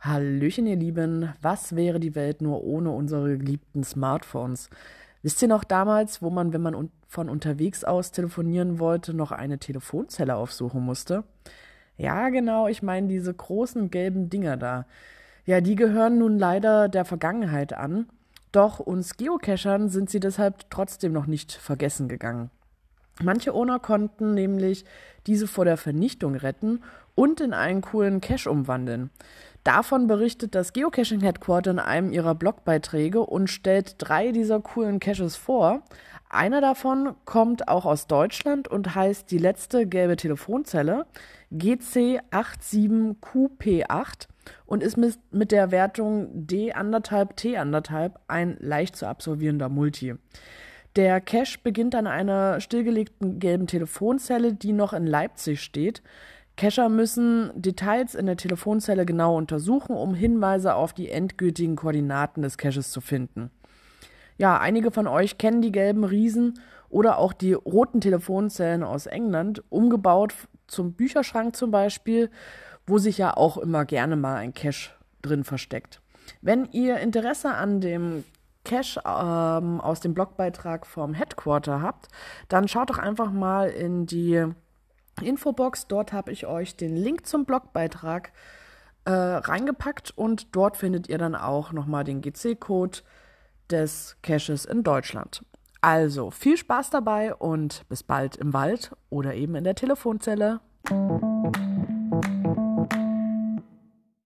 Hallöchen, ihr Lieben. Was wäre die Welt nur ohne unsere geliebten Smartphones? Wisst ihr noch damals, wo man, wenn man von unterwegs aus telefonieren wollte, noch eine Telefonzelle aufsuchen musste? Ja, genau, ich meine diese großen gelben Dinger da. Ja, die gehören nun leider der Vergangenheit an. Doch uns Geocachern sind sie deshalb trotzdem noch nicht vergessen gegangen. Manche Owner konnten nämlich diese vor der Vernichtung retten und in einen coolen Cache umwandeln. Davon berichtet das Geocaching Headquarter in einem ihrer Blogbeiträge und stellt drei dieser coolen Caches vor. Einer davon kommt auch aus Deutschland und heißt die letzte gelbe Telefonzelle GC87QP8 und ist mit, der Wertung D1,5T1,5 ein leicht zu absolvierender Multi. Der Cache beginnt an einer stillgelegten gelben Telefonzelle, die noch in Leipzig steht. Cacher müssen Details in der Telefonzelle genau untersuchen, um Hinweise auf die endgültigen Koordinaten des Caches zu finden. Ja, einige von euch kennen die gelben Riesen oder auch die roten Telefonzellen aus England, umgebaut zum Bücherschrank zum Beispiel, wo sich ja auch immer gerne mal ein Cache drin versteckt. Wenn ihr Interesse an dem Cache ähm, aus dem Blogbeitrag vom Headquarter habt, dann schaut doch einfach mal in die Infobox. Dort habe ich euch den Link zum Blogbeitrag äh, reingepackt und dort findet ihr dann auch nochmal den GC-Code des Caches in Deutschland. Also viel Spaß dabei und bis bald im Wald oder eben in der Telefonzelle.